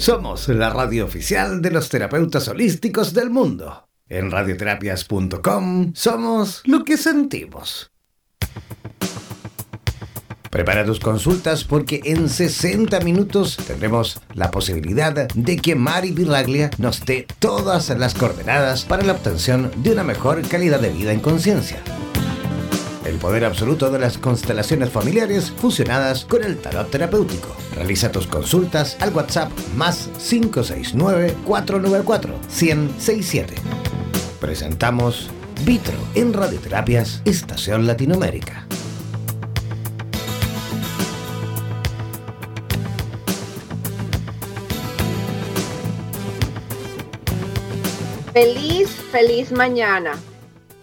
Somos la radio oficial de los terapeutas holísticos del mundo. En radioterapias.com somos lo que sentimos. Prepara tus consultas porque en 60 minutos tendremos la posibilidad de que Mari Viraglia nos dé todas las coordenadas para la obtención de una mejor calidad de vida en conciencia. El poder absoluto de las constelaciones familiares fusionadas con el tarot terapéutico. Realiza tus consultas al WhatsApp más 569-494-1067. Presentamos Vitro en Radioterapias Estación Latinoamérica. Feliz, feliz mañana.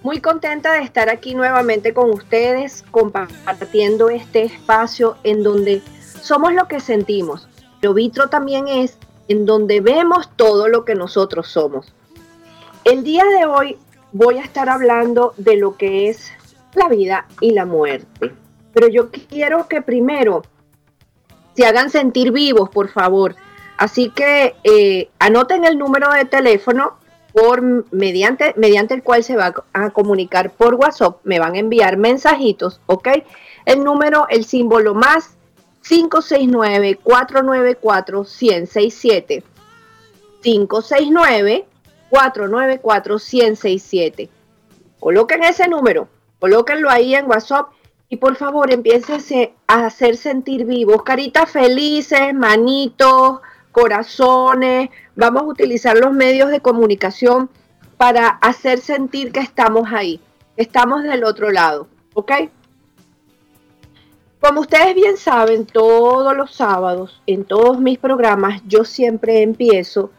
Muy contenta de estar aquí nuevamente con ustedes, compartiendo este espacio en donde somos lo que sentimos. Pero Vitro también es en donde vemos todo lo que nosotros somos. El día de hoy voy a estar hablando de lo que es la vida y la muerte. Pero yo quiero que primero se hagan sentir vivos, por favor. Así que eh, anoten el número de teléfono mediante, mediante el cual se va a comunicar por WhatsApp, me van a enviar mensajitos, ¿ok? El número, el símbolo más 569-494-1067. 569-494-1067. Coloquen ese número, colóquenlo ahí en WhatsApp y por favor empiecen a hacer sentir vivos, caritas felices, manitos, corazones, vamos a utilizar los medios de comunicación para hacer sentir que estamos ahí, estamos del otro lado, ¿ok? Como ustedes bien saben, todos los sábados, en todos mis programas, yo siempre empiezo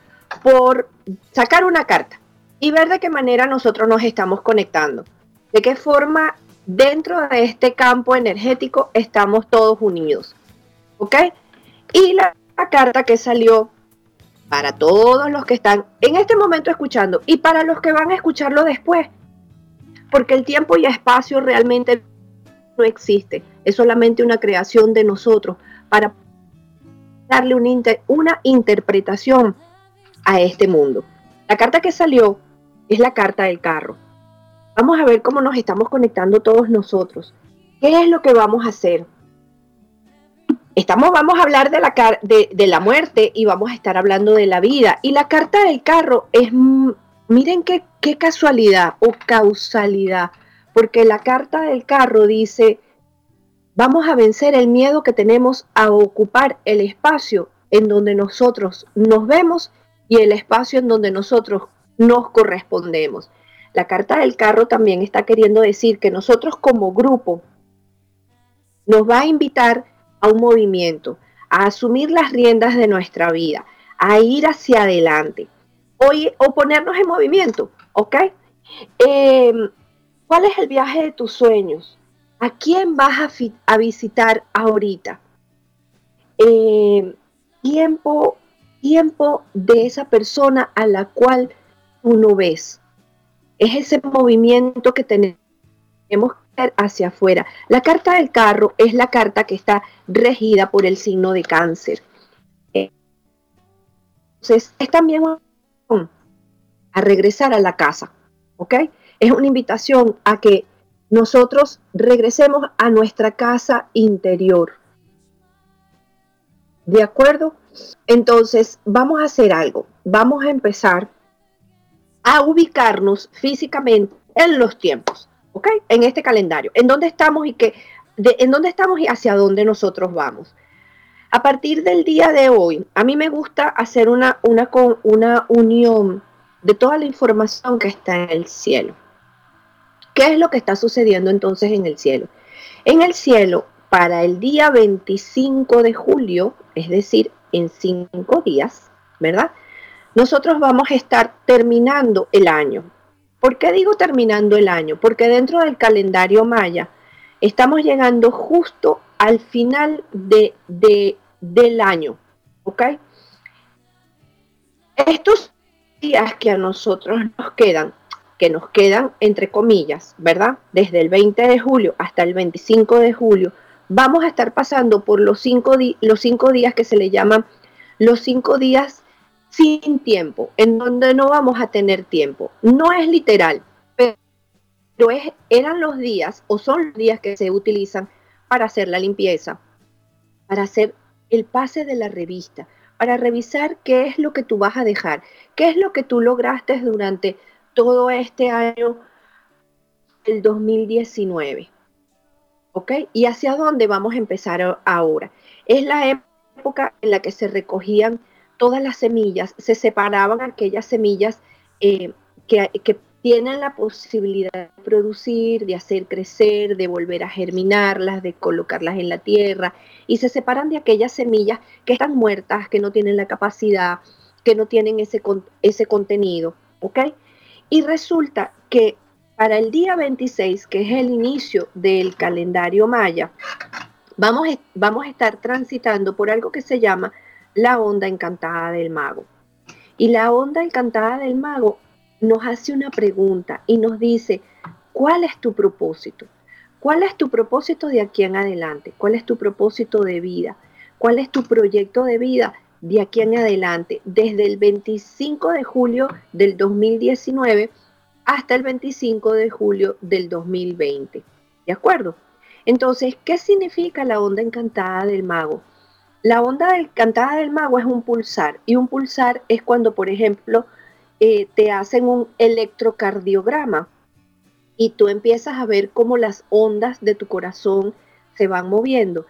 por sacar una carta y ver de qué manera nosotros nos estamos conectando, de qué forma dentro de este campo energético estamos todos unidos, ¿ok? Y la carta que salió para todos los que están en este momento escuchando y para los que van a escucharlo después. Porque el tiempo y espacio realmente no existe. Es solamente una creación de nosotros para darle una, interpretación a este mundo. La carta que salió es la carta del carro. Vamos a ver cómo nos estamos conectando todos nosotros. ¿Qué es lo que vamos a hacer? Estamos, vamos a hablar de la, de, la muerte y vamos a estar hablando de la vida. Y la carta del carro es, mm, miren qué, qué casualidad o causalidad, porque la carta del carro dice, vamos a vencer el miedo que tenemos a ocupar el espacio en donde nosotros nos vemos y el espacio en donde nosotros nos correspondemos. La carta del carro también está queriendo decir que nosotros como grupo nos va a invitar a un movimiento, a asumir las riendas de nuestra vida, a ir hacia adelante o, ponernos en movimiento, ¿ok? Em, ¿Cuál es el viaje de tus sueños? ¿A quién vas a, visitar ahorita? Em, tiempo, tiempo de esa persona a la cual tú no ves. Es ese movimiento que tenemos hacia afuera. La carta del carro es la carta que está regida por el signo de cáncer. Entonces, es también a regresar a la casa, ¿ok? Es una invitación a que nosotros regresemos a nuestra casa interior. ¿De acuerdo? Entonces, vamos a hacer algo. Vamos a empezar a ubicarnos físicamente en los tiempos. En este calendario, en dónde estamos y qué, en dónde estamos y hacia dónde nosotros vamos. A partir del día de hoy, a mí me gusta hacer una, una, una unión de toda la información que está en el cielo. ¿Qué es lo que está sucediendo entonces en el cielo? En el cielo, para el día 25 de julio, es decir, en cinco días, ¿verdad? Nosotros vamos a estar terminando el año. ¿Por qué digo terminando el año? Porque dentro del calendario maya estamos llegando justo al final de, del año. ¿Ok? Estos días que a nosotros nos quedan, que nos quedan entre comillas, ¿verdad? Desde el 20 de julio hasta el 25 de julio, vamos a estar pasando por los cinco, los cinco días que se le llaman los cinco días sin tiempo, en donde no vamos a tener tiempo. No es literal, pero es, eran los días o son los días que se utilizan para hacer la limpieza, para hacer el pase de la revista, para revisar qué es lo que tú vas a dejar, qué es lo que tú lograste durante todo este año, el 2019. ¿Ok? Y hacia dónde vamos a empezar ahora. Es la época en la que se recogían todas las semillas, se separaban aquellas semillas eh, que, que tienen la posibilidad de producir, de hacer crecer, de volver a germinarlas, de colocarlas en la tierra, y se separan de aquellas semillas que están muertas, que no tienen la capacidad, que no tienen ese, ese contenido. Y resulta que para el día 26, que es el inicio del calendario maya, vamos, vamos a estar transitando por algo que se llama la onda encantada del mago. Y la onda encantada del mago nos hace una pregunta y nos dice, ¿cuál es tu propósito? ¿Cuál es tu propósito de aquí en adelante? ¿Cuál es tu propósito de vida? ¿Cuál es tu proyecto de vida de aquí en adelante? Desde el 25 de julio del 2019 hasta el 25 de julio del 2020. ¿De acuerdo? Entonces, ¿qué significa la onda encantada del mago? La onda encantada del mago es un pulsar y un pulsar es cuando, por ejemplo, eh, te hacen un electrocardiograma y tú empiezas a ver cómo las ondas de tu corazón se van moviendo.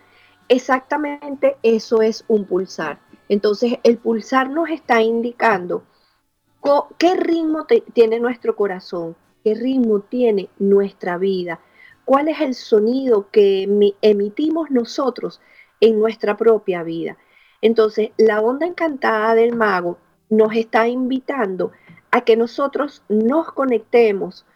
Exactamente eso es un pulsar. Entonces el pulsar nos está indicando qué ritmo tiene nuestro corazón, qué ritmo tiene nuestra vida, cuál es el sonido que emitimos nosotros en nuestra propia vida. Entonces la onda encantada del mago nos está invitando a que nosotros nos conectemos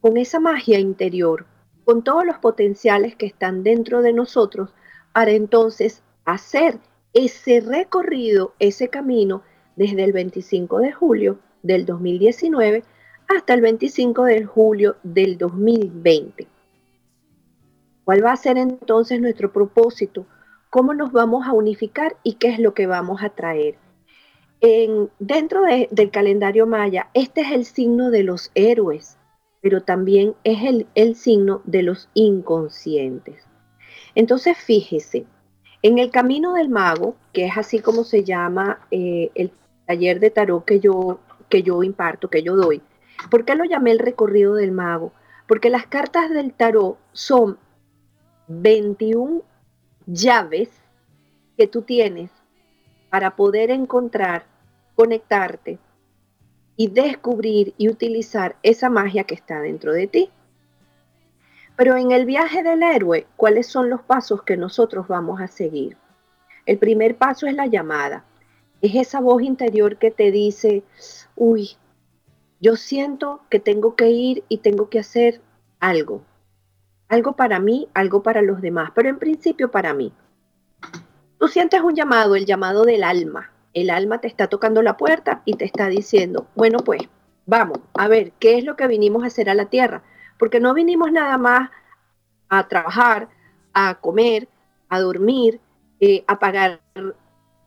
con esa magia interior, con todos los potenciales que están dentro de nosotros, para entonces hacer ese recorrido, ese camino desde el 25 de julio del 2019 hasta el 25 de julio del 2020. ¿Cuál va a ser entonces nuestro propósito? ¿Cómo nos vamos a unificar y qué es lo que vamos a traer? dentro del calendario maya, este es el signo de los héroes, pero también es el, signo de los inconscientes. Entonces, fíjese, en el camino del mago, que es así como se llama eh, el taller de tarot que yo, que yo imparto, que yo doy, ¿por qué lo llamé el recorrido del mago? Porque las cartas del tarot son 21 llaves que tú tienes para poder encontrar, conectarte y descubrir y utilizar esa magia que está dentro de ti. Pero en el viaje del héroe, ¿cuáles son los pasos que nosotros vamos a seguir? El primer paso es la llamada. Es esa voz interior que te dice, uy, yo siento que tengo que ir y tengo que hacer algo. Algo para mí, algo para los demás, pero en principio para mí. Tú sientes un llamado, el llamado del alma. El alma te está tocando la puerta y te está diciendo, bueno, pues vamos a ver qué es lo que vinimos a hacer a la tierra. Porque no vinimos nada más a trabajar, a comer, a dormir, eh, a pagar,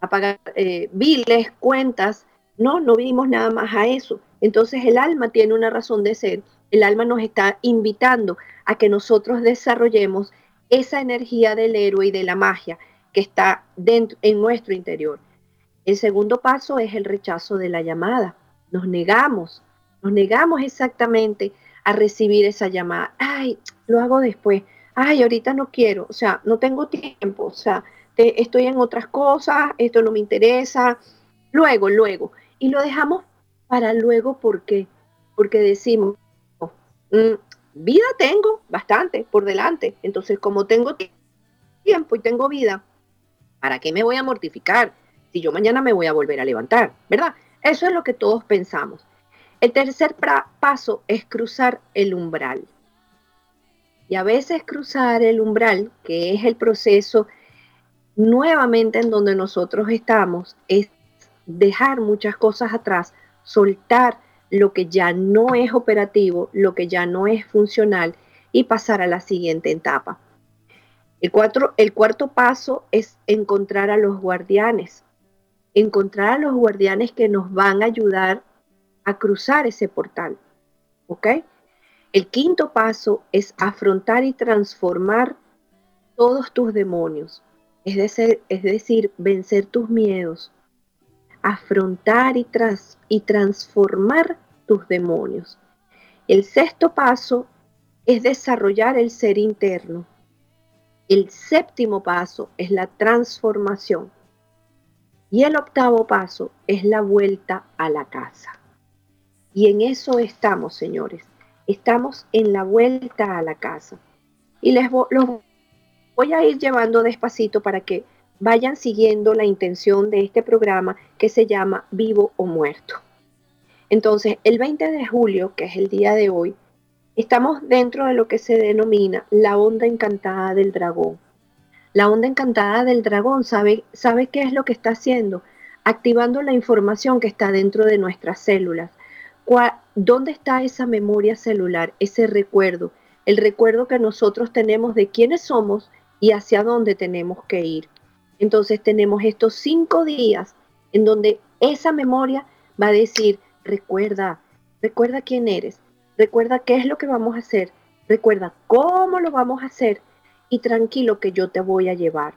a pagar eh, biles, cuentas. No, no vinimos nada más a eso. Entonces el alma tiene una razón de ser. El alma nos está invitando a que nosotros desarrollemos esa energía del héroe y de la magia que está dentro, en nuestro interior. El segundo paso es el rechazo de la llamada. Nos negamos, nos negamos exactamente a recibir esa llamada. Ay, lo hago después. Ay, ahorita no quiero, o sea, no tengo tiempo, o sea, estoy en otras cosas, esto no me interesa. Luego, luego. Y lo dejamos para luego, ¿por qué? Porque decimos, vida tengo bastante por delante. Entonces, como tengo tiempo y tengo vida, ¿Para qué me voy a mortificar si yo mañana me voy a volver a levantar? ¿Verdad? Eso es lo que todos pensamos. El tercer paso es cruzar el umbral. Y a veces cruzar el umbral, que es el proceso nuevamente en donde nosotros estamos, es dejar muchas cosas atrás, soltar lo que ya no es operativo, lo que ya no es funcional y pasar a la siguiente etapa. El, el cuarto paso es encontrar a los guardianes. encontrar a los guardianes que nos van a ayudar a cruzar ese portal. ¿Ok? El quinto paso es afrontar y transformar todos tus demonios, es decir, es decir vencer tus miedos, afrontar y, y transformar tus demonios. El sexto paso es desarrollar el ser interno. El séptimo paso es la transformación. Y el octavo paso es la vuelta a la casa. Y en eso estamos, señores. Estamos en la vuelta a la casa. Y les los voy a ir llevando despacito para que vayan siguiendo la intención de este programa que se llama Vivo o Muerto. Entonces, el 20 de julio, que es el día de hoy, estamos dentro de lo que se denomina la onda encantada del dragón. La onda encantada del dragón, ¿sabe, ¿sabe qué es lo que está haciendo? Activando la información que está dentro de nuestras células. ¿Dónde está esa memoria celular, ese recuerdo? El recuerdo que nosotros tenemos de quiénes somos y hacia dónde tenemos que ir. Entonces tenemos estos cinco días en donde esa memoria va a decir, recuerda, recuerda quién eres, recuerda qué es lo que vamos a hacer, recuerda cómo lo vamos a hacer y tranquilo que yo te voy a llevar.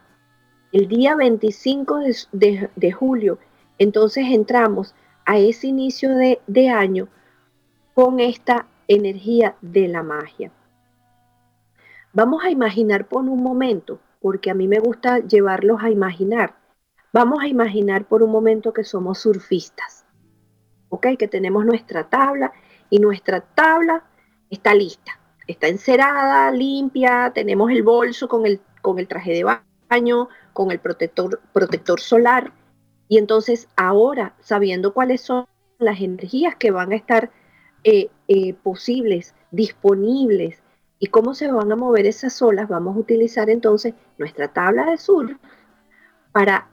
El día 25 de, julio, entonces entramos a ese inicio de, de año con esta energía de la magia. Vamos a imaginar por un momento, porque a mí me gusta llevarlos a imaginar. Vamos a imaginar por un momento que somos surfistas, ¿ok? Que tenemos nuestra tabla y nuestra tabla está lista, está encerada, limpia, tenemos el bolso con el, con el traje de baño, con el protector, protector solar. Y entonces ahora, sabiendo cuáles son las energías que van a estar eh, eh, posibles, disponibles ¿Y cómo se van a mover esas olas? Vamos a utilizar entonces nuestra tabla de sur para,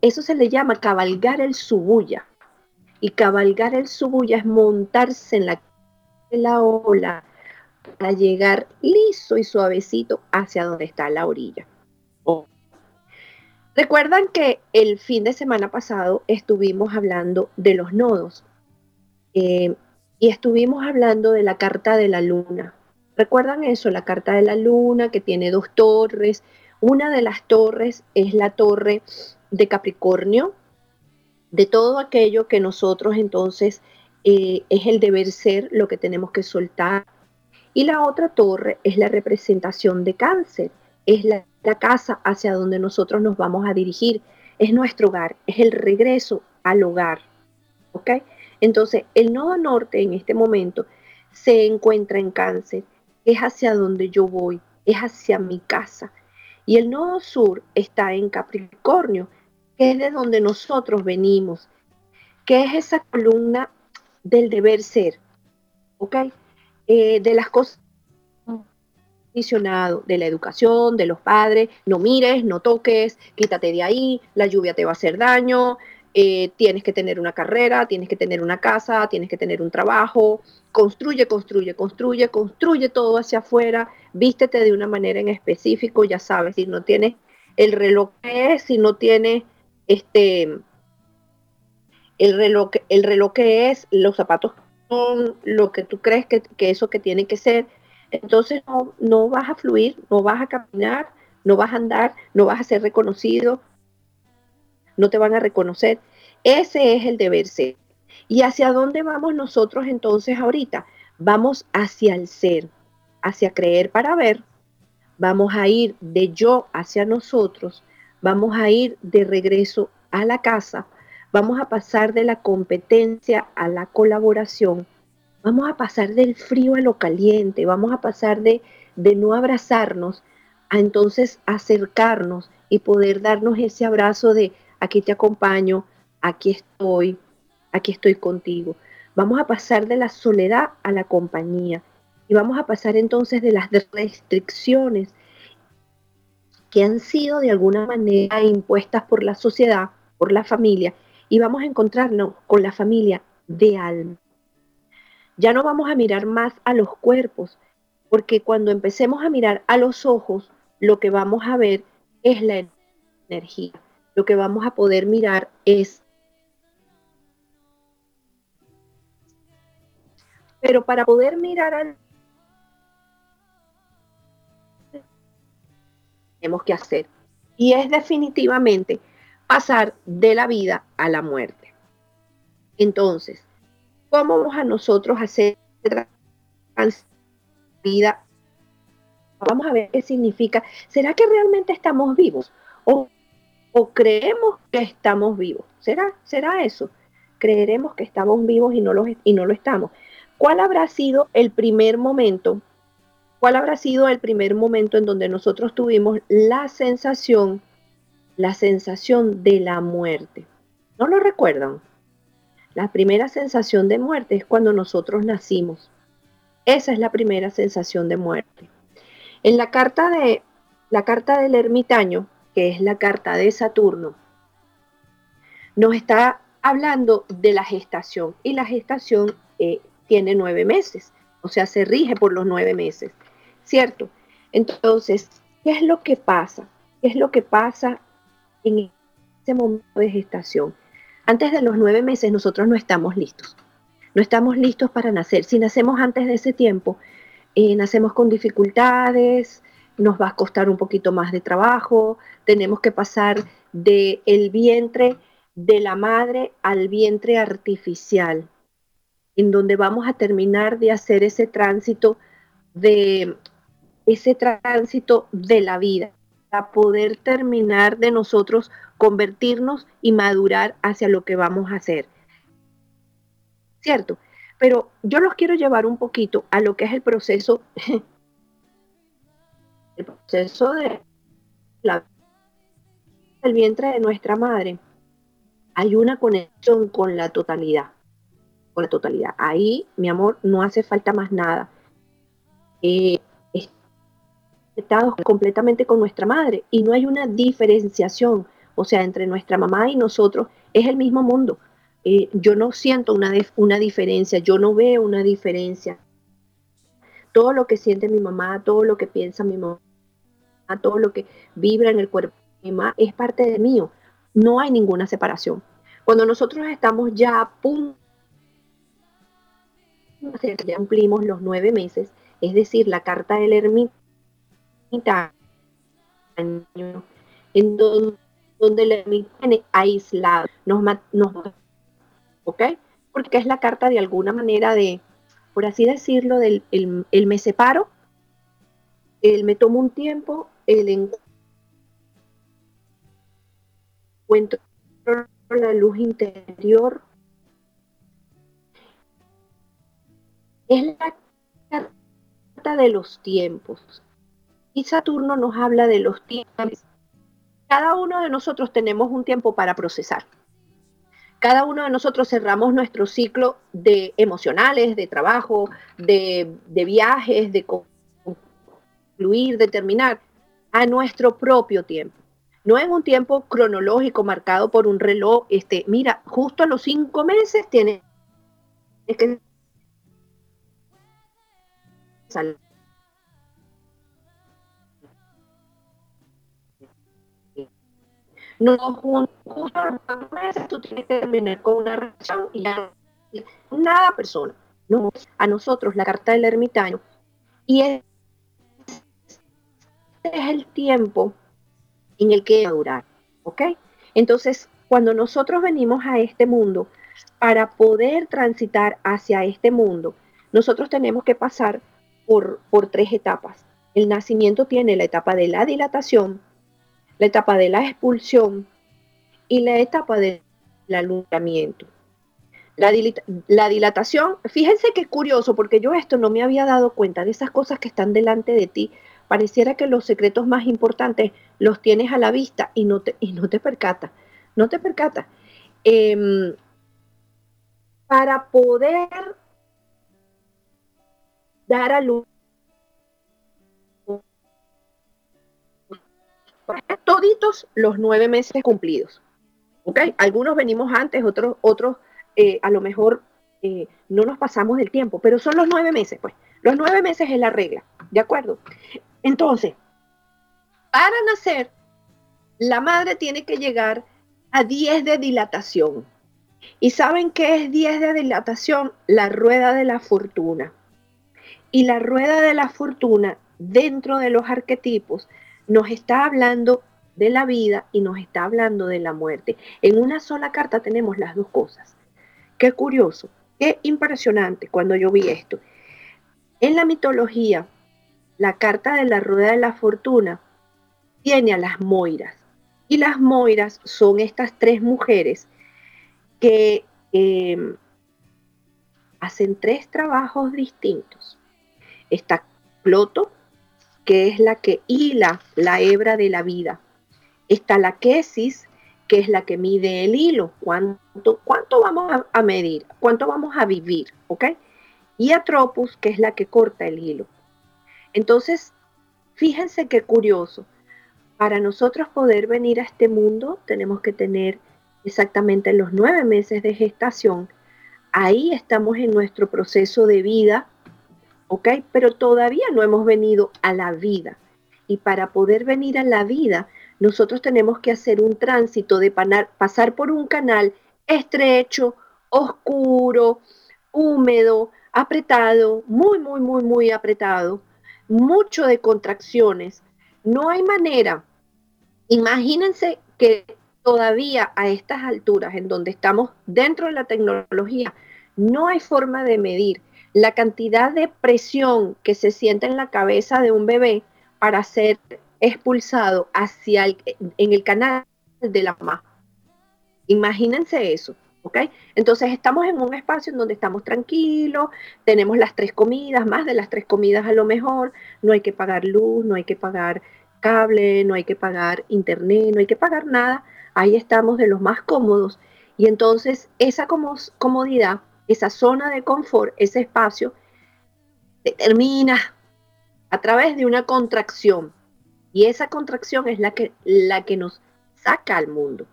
eso se le llama cabalgar el subuya. Y cabalgar el subuya es montarse en la, la ola para llegar liso y suavecito hacia donde está la orilla. Recuerdan que el fin de semana pasado estuvimos hablando de los nodos eh, y estuvimos hablando de la carta de la luna. ¿Recuerdan eso? La carta de la luna que tiene dos torres. Una de las torres es la torre de Capricornio, de todo aquello que nosotros entonces eh, es el deber ser, lo que tenemos que soltar. Y la otra torre es la representación de cáncer, es la, la casa hacia donde nosotros nos vamos a dirigir, es nuestro hogar, es el regreso al hogar. ¿Ok? Entonces, el nodo norte en este momento se encuentra en cáncer es hacia donde yo voy, es hacia mi casa. Y el nodo sur está en Capricornio, que es de donde nosotros venimos, que es esa columna del deber ser, ¿ok? Eh, de las cosas de la educación, de los padres, no mires, no toques, quítate de ahí, la lluvia te va a hacer daño, eh, tienes que tener una carrera, tienes que tener una casa, tienes que tener un trabajo, construye, construye, construye, construye todo hacia afuera, vístete de una manera en específico, ya sabes, si no tienes el reloj que es, si no tienes este el reloj, el reloj que es, los zapatos son lo que tú crees que, eso que tiene que ser, entonces no, no vas a fluir, no vas a caminar, no vas a andar, no vas a ser reconocido, no te van a reconocer. Ese es el deber ser. ¿Y hacia dónde vamos nosotros entonces ahorita? Vamos hacia el ser, hacia creer para ver. Vamos a ir de yo hacia nosotros. Vamos a ir de regreso a la casa. Vamos a pasar de la competencia a la colaboración. Vamos a pasar del frío a lo caliente. Vamos a pasar de, de no abrazarnos a entonces acercarnos y poder darnos ese abrazo de aquí te acompaño, aquí estoy, aquí estoy contigo. Vamos a pasar de la soledad a la compañía y vamos a pasar entonces de las restricciones que han sido de alguna manera impuestas por la sociedad, por la familia, y vamos a encontrarnos con la familia de alma. Ya no vamos a mirar más a los cuerpos, porque cuando empecemos a mirar a los ojos, lo que vamos a ver es la energía lo que vamos a poder mirar es pero para poder mirar al tenemos que hacer y es definitivamente pasar de la vida a la muerte. Entonces, ¿cómo vamos a nosotros hacer vida? Vamos a ver qué significa. ¿Será que realmente estamos vivos? ¿O, o creemos que estamos vivos? ¿Será, ¿Será eso? Creeremos que estamos vivos y no, lo, y no lo estamos. ¿Cuál habrá sido el primer momento? ¿Cuál habrá sido el primer momento en donde nosotros tuvimos la sensación la sensación de la muerte. ¿No lo recuerdan? La primera sensación de muerte es cuando nosotros nacimos. Esa es la primera sensación de muerte. En la carta de la carta del ermitaño, que es la carta de Saturno, nos está hablando de la gestación y la gestación eh, tiene nueve meses, o sea, se rige por los nueve meses, ¿cierto? Entonces, ¿qué es lo que pasa? ¿Qué es lo que pasa en ese momento de gestación. Antes de los nueve meses nosotros no estamos listos. No estamos listos para nacer. Si nacemos antes de ese tiempo, eh, nacemos con dificultades, nos va a costar un poquito más de trabajo, tenemos que pasar del el vientre de la madre al vientre artificial, en donde vamos a terminar de hacer ese tránsito de ese tránsito de la vida poder terminar de nosotros convertirnos y madurar hacia lo que vamos a hacer. ¿Cierto? Pero yo los quiero llevar un poquito a lo que es el proceso, el proceso de la, el vientre de nuestra madre. Hay una conexión con la totalidad, con la totalidad. Ahí, mi amor, no hace falta más nada. Eh, completamente con nuestra madre y no hay una diferenciación, o sea, entre nuestra mamá y nosotros es el mismo mundo. Eh, yo no siento una, una diferencia, yo no veo una diferencia. Todo lo que siente mi mamá, todo lo que piensa mi mamá, todo lo que vibra en el cuerpo es parte de mío. No hay ninguna separación. Cuando nosotros estamos ya a punto, ya cumplimos los nueve meses, es decir, la carta del ermita años en donde, donde la tiene aislado, nos, nos, ¿ok? Porque es la carta de alguna manera de, por así decirlo, del el, me separo, el me tomo un tiempo, el encuentro la luz interior. Es la carta de los tiempos. Y Saturno nos habla de los tiempos. Cada uno de nosotros tenemos un tiempo para procesar. Cada uno de nosotros cerramos nuestro ciclo de emocionales, de trabajo, de, viajes, de concluir, de terminar, a nuestro propio tiempo. No es un tiempo cronológico marcado por un reloj. Este, mira, justo a los cinco meses tienes que salir No, justo a los meses tú tienes que terminar con una relación y nada persona. No, a nosotros la carta del ermitaño. Y este es el tiempo en el que durar, ¿ok? Entonces, cuando nosotros venimos a este mundo, para poder transitar hacia este mundo, nosotros tenemos que pasar por, por tres etapas. El nacimiento tiene la etapa de la dilatación, la etapa de la expulsión y la etapa del alumbramiento. La, la, dilatación, fíjense qué curioso, porque yo esto no me había dado cuenta de esas cosas que están delante de ti. Pareciera que los secretos más importantes los tienes a la vista y no te, y no te percatas. No te. Em, para poder dar a luz toditos los nueve meses cumplidos. ¿Ok? Algunos venimos antes, otros, otros eh, a lo mejor eh, no nos pasamos del tiempo, pero son los nueve meses, pues. Los nueve meses es la regla, ¿de acuerdo? Entonces, para nacer, la madre tiene que llegar a 10 de dilatación. ¿Y saben qué es 10 de dilatación? La rueda de la fortuna. Y la rueda de la fortuna dentro de los arquetipos nos está hablando de la vida y nos está hablando de la muerte. En una sola carta tenemos las dos cosas. Qué curioso, qué impresionante cuando yo vi esto. En la mitología, la carta de la rueda de la fortuna tiene a las Moiras. Y las Moiras son estas tres mujeres que em, hacen tres trabajos distintos. Está Ploto, que es la que hila la hebra de la vida. Está la quesis, que es la que mide el hilo. ¿Cuánto, cuánto vamos a, medir? ¿Cuánto vamos a vivir? ¿Ok? Y Atropus, que es la que corta el hilo. Entonces, fíjense qué curioso. Para nosotros poder venir a este mundo, tenemos que tener exactamente los nueve meses de gestación. Ahí estamos en nuestro proceso de vida, ¿ok? Pero todavía no hemos venido a la vida. Y para poder venir a la vida, nosotros tenemos que hacer un tránsito de pasar por un canal estrecho, oscuro, húmedo, apretado, muy, muy, muy, muy apretado, mucho de contracciones. No hay manera. Imagínense que todavía a estas alturas, en donde estamos dentro de la tecnología, no hay forma de medir la cantidad de presión que se siente en la cabeza de un bebé para ser expulsado hacia el, en el canal de la mamá. Imagínense eso, ¿ok? Entonces estamos en un espacio en donde estamos tranquilos, tenemos las tres comidas, más de las tres comidas a lo mejor, no hay que pagar luz, no hay que pagar cable, no hay que pagar internet, no hay que pagar nada, ahí estamos de los más cómodos. Y entonces esa comodidad, esa zona de confort, ese espacio, determina a través de una contracción y esa contracción es la que, la que nos saca al mundo.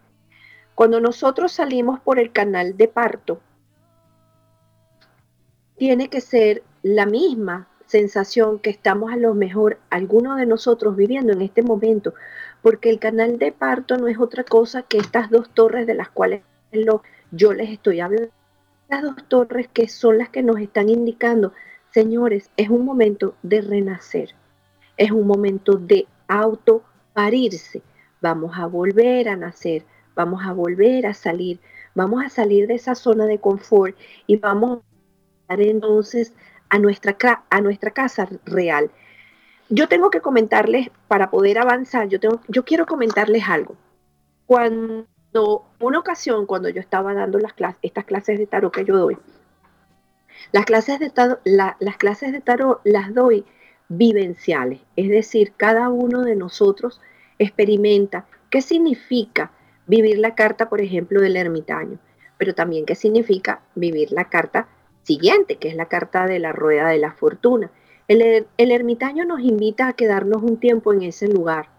Cuando nosotros salimos por el canal de parto, tiene que ser la misma sensación que estamos a lo mejor algunos de nosotros viviendo en este momento, porque el canal de parto no es otra cosa que estas dos torres de las cuales yo les estoy hablando. Las dos torres que son las que nos están indicando, señores, es un momento de renacer, es un momento de auto parirse. Vamos a volver a nacer, vamos a volver a salir, vamos a salir de esa zona de confort y vamos a entonces a nuestra, a nuestra casa real. Yo tengo que comentarles, para poder avanzar, yo, quiero comentarles algo. Cuando, una ocasión, cuando yo estaba dando las clases, estas clases de tarot que yo doy, las clases de tarot las doy vivenciales, es decir, cada uno de nosotros experimenta qué significa vivir la carta, por ejemplo, del ermitaño, pero también qué significa vivir la carta siguiente, que es la carta de la rueda de la fortuna. El, er, ermitaño nos invita a quedarnos un tiempo en ese lugar,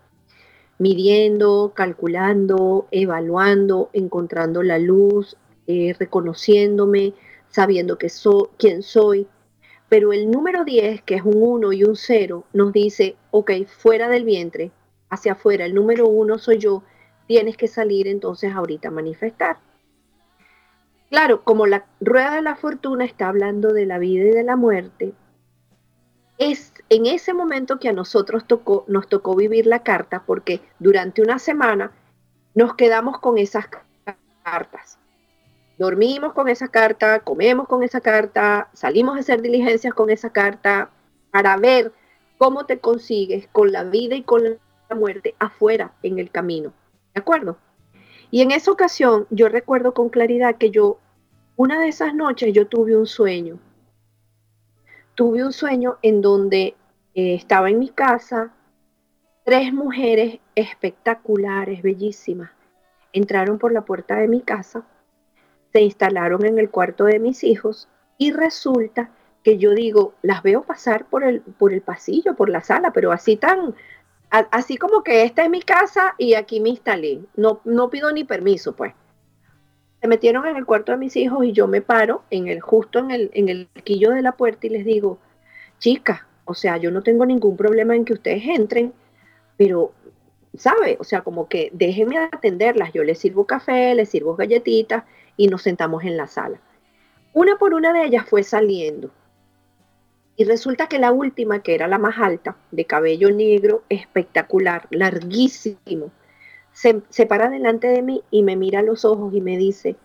midiendo, calculando, evaluando, encontrando la luz, eh, reconociéndome, sabiendo que soy, quién soy, pero el número 10, que es un 1 y un 0, nos dice, ok, fuera del vientre, hacia afuera, el número 1 soy yo, tienes que salir entonces ahorita a manifestar. Claro, como la rueda de la fortuna está hablando de la vida y de la muerte, es en ese momento que a nosotros tocó, nos tocó vivir la carta, porque durante una semana nos quedamos con esas cartas dormimos con esa carta, comemos con esa carta, salimos a hacer diligencias con esa carta para ver cómo te consigues con la vida y con la muerte afuera en el camino. ¿De acuerdo? Y en esa ocasión yo recuerdo con claridad que yo, una de esas noches yo tuve un sueño. Tuve un sueño en donde eh, estaba en mi casa, tres mujeres espectaculares, bellísimas, entraron por la puerta de mi casa se instalaron en el cuarto de mis hijos y resulta que yo digo, las veo pasar por el, por el pasillo, por la sala, pero así tan, así como que esta es mi casa y aquí me instalé. No, no pido ni permiso, pues. Se metieron en el cuarto de mis hijos y yo me paro en el, justo en el, en el quillo de la puerta y les digo, chicas, o sea, yo no tengo ningún problema en que ustedes entren, pero ¿sabe? O sea, como que déjenme atenderlas, yo les sirvo café, les sirvo galletitas y nos sentamos en la sala. Una por una de ellas fue saliendo. Y resulta que la última, que era la más alta, de cabello negro, espectacular, larguísimo, se, para delante de mí y me mira a los ojos y me dice,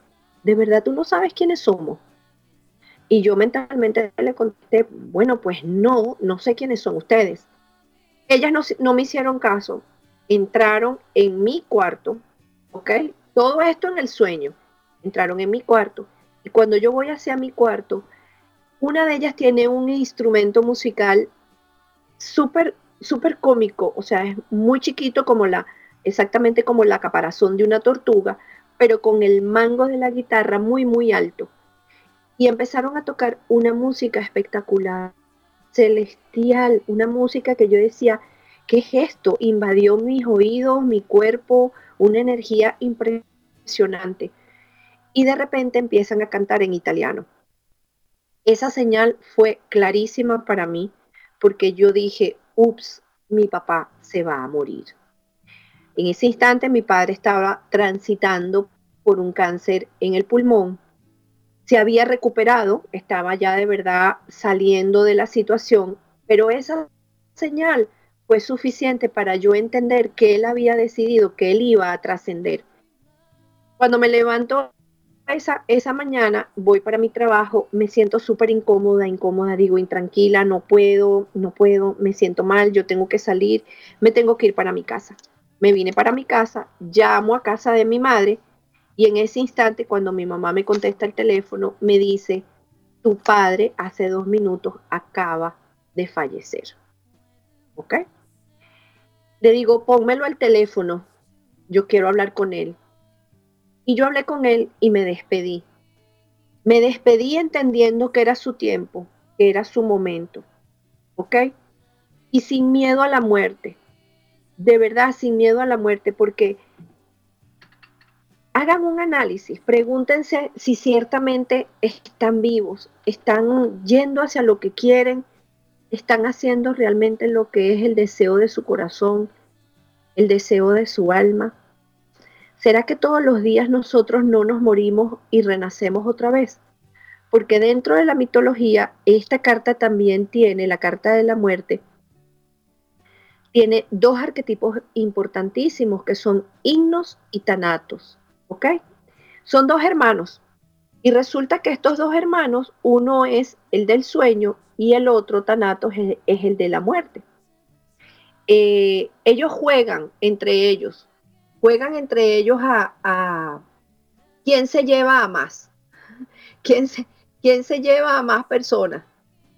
¿de verdad tú no sabes quiénes somos? Y yo mentalmente le contesté, bueno, pues no, no sé quiénes son ustedes. Ellas no, no me hicieron caso, entraron en mi cuarto, ¿ok? Todo esto en el sueño. Entraron en mi cuarto. Y cuando yo voy hacia mi cuarto, una de ellas tiene un instrumento musical súper, súper cómico, o sea, es muy chiquito como la, exactamente como la caparazón de una tortuga, pero con el mango de la guitarra muy, muy alto y empezaron a tocar una música espectacular, celestial, una música que yo decía, ¿qué es esto? Invadió mis oídos, mi cuerpo, una energía impresionante. Y de repente empiezan a cantar en italiano. Esa señal fue clarísima para mí porque yo dije, ups, mi papá se va a morir. En ese instante mi padre estaba transitando por un cáncer en el pulmón se había recuperado, estaba ya de verdad saliendo de la situación, pero esa señal fue suficiente para yo entender que él había decidido que él iba a trascender. Cuando me levanto esa, esa mañana, voy para mi trabajo, me siento súper incómoda, incómoda, digo, intranquila, no puedo, no puedo, me siento mal, yo tengo que salir, me tengo que ir para mi casa. Me vine para mi casa, llamo a casa de mi madre y en ese instante, cuando mi mamá me contesta el teléfono, me dice, tu padre hace dos minutos acaba de fallecer. ¿Ok? Le digo, pónmelo al teléfono, yo quiero hablar con él. Y yo hablé con él y me despedí. Me despedí entendiendo que era su tiempo, que era su momento. ¿Ok? Y sin miedo a la muerte. De verdad, sin miedo a la muerte, porque hagan un análisis, pregúntense si ciertamente están vivos, están yendo hacia lo que quieren, están haciendo realmente lo que es el deseo de su corazón, el deseo de su alma. ¿Será que todos los días nosotros no nos morimos y renacemos otra vez? Porque dentro de la mitología, esta carta también tiene, la carta de la muerte, tiene dos arquetipos importantísimos que son himnos y tanatos. ¿ok? Son dos hermanos. Y resulta que estos dos hermanos, uno es el del sueño y el otro, Tanatos, es, el de la muerte. Eh, ellos juegan entre ellos, juegan entre ellos a, quién se lleva a más, quién se, quién se lleva a más personas,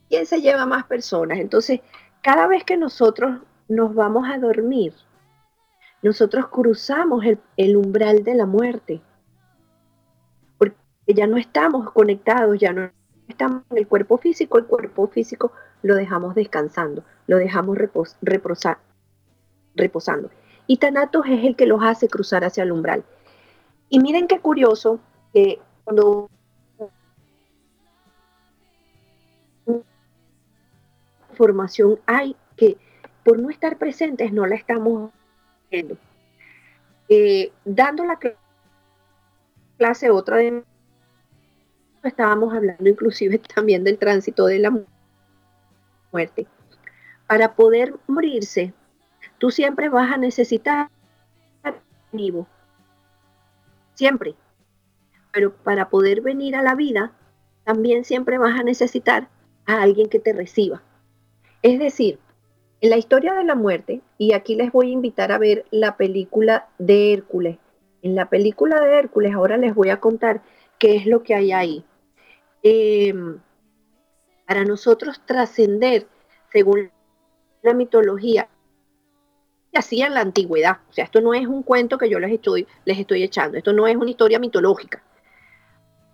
quién se lleva a más personas. Entonces, cada vez que nosotros nos vamos a dormir, nosotros cruzamos el, umbral de la muerte, porque ya no estamos conectados, ya no estamos en el cuerpo físico, el cuerpo físico lo dejamos descansando, lo dejamos reposando. Y Tanatos es el que los hace cruzar hacia el umbral. Y miren qué curioso que cuando información hay que por no estar presentes no la estamos eh, dando la clase otra de estábamos hablando inclusive también del tránsito de la muerte. Para poder morirse, tú siempre vas a necesitar vivo. Siempre. Pero para poder venir a la vida, también siempre vas a necesitar a alguien que te reciba. Es decir, en la historia de la muerte, y aquí les voy a invitar a ver la película de Hércules. En la película de Hércules, ahora les voy a contar qué es lo que hay ahí. Em, para nosotros trascender, según la mitología, que hacía en la antigüedad. O sea, esto no es un cuento que yo les estoy, les estoy echando, esto no es una historia mitológica.